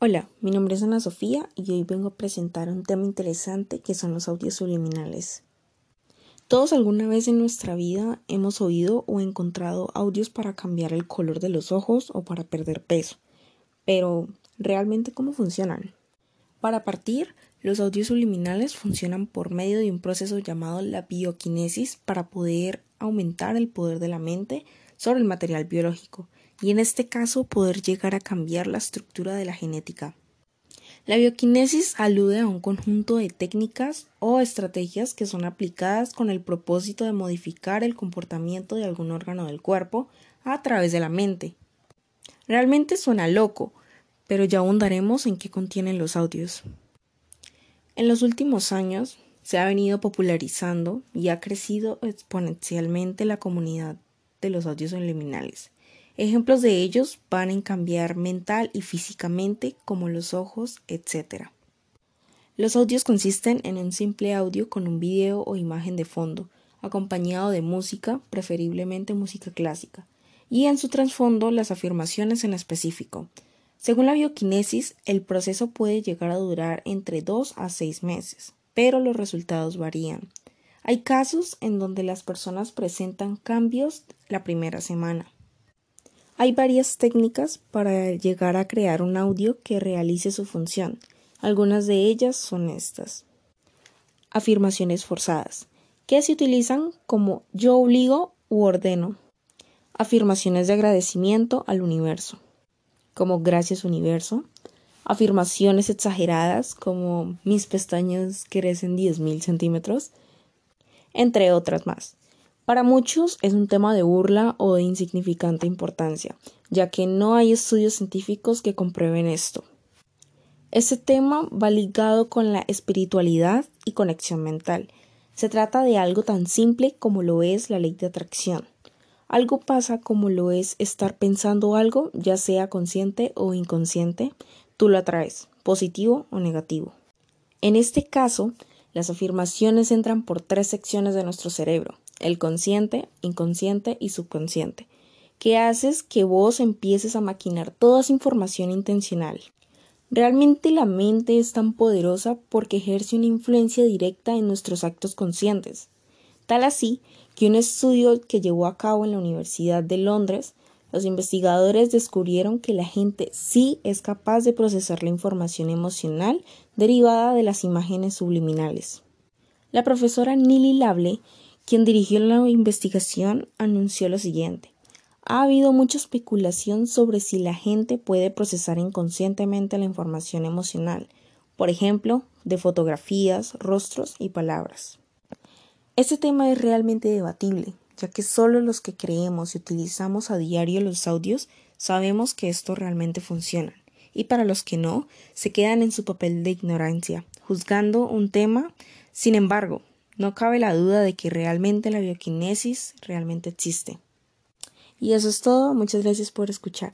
Hola, mi nombre es Ana Sofía y hoy vengo a presentar un tema interesante que son los audios subliminales. Todos alguna vez en nuestra vida hemos oído o encontrado audios para cambiar el color de los ojos o para perder peso. Pero, ¿realmente cómo funcionan? Para partir, los audios subliminales funcionan por medio de un proceso llamado la bioquinesis para poder aumentar el poder de la mente sobre el material biológico y en este caso poder llegar a cambiar la estructura de la genética. La bioquinesis alude a un conjunto de técnicas o estrategias que son aplicadas con el propósito de modificar el comportamiento de algún órgano del cuerpo a través de la mente. Realmente suena loco, pero ya ahondaremos en qué contienen los audios. En los últimos años se ha venido popularizando y ha crecido exponencialmente la comunidad de los audios subliminales. Ejemplos de ellos van en cambiar mental y físicamente, como los ojos, etc. Los audios consisten en un simple audio con un video o imagen de fondo, acompañado de música, preferiblemente música clásica, y en su trasfondo las afirmaciones en específico. Según la bioquinesis, el proceso puede llegar a durar entre 2 a 6 meses, pero los resultados varían. Hay casos en donde las personas presentan cambios la primera semana. Hay varias técnicas para llegar a crear un audio que realice su función. Algunas de ellas son estas. Afirmaciones forzadas, que se utilizan como yo obligo u ordeno. Afirmaciones de agradecimiento al universo, como gracias universo. Afirmaciones exageradas como mis pestañas crecen 10.000 centímetros entre otras más. Para muchos es un tema de burla o de insignificante importancia, ya que no hay estudios científicos que comprueben esto. Este tema va ligado con la espiritualidad y conexión mental. Se trata de algo tan simple como lo es la ley de atracción. Algo pasa como lo es estar pensando algo, ya sea consciente o inconsciente, tú lo atraes, positivo o negativo. En este caso, las afirmaciones entran por tres secciones de nuestro cerebro, el consciente, inconsciente y subconsciente, que haces que vos empieces a maquinar toda esa información intencional. Realmente la mente es tan poderosa porque ejerce una influencia directa en nuestros actos conscientes. Tal así que un estudio que llevó a cabo en la Universidad de Londres los investigadores descubrieron que la gente sí es capaz de procesar la información emocional derivada de las imágenes subliminales. La profesora Nili Lable, quien dirigió la investigación, anunció lo siguiente. Ha habido mucha especulación sobre si la gente puede procesar inconscientemente la información emocional, por ejemplo, de fotografías, rostros y palabras. Este tema es realmente debatible, ya que solo los que creemos y utilizamos a diario los audios sabemos que esto realmente funciona, y para los que no, se quedan en su papel de ignorancia, juzgando un tema. Sin embargo, no cabe la duda de que realmente la bioquinesis realmente existe. Y eso es todo, muchas gracias por escuchar.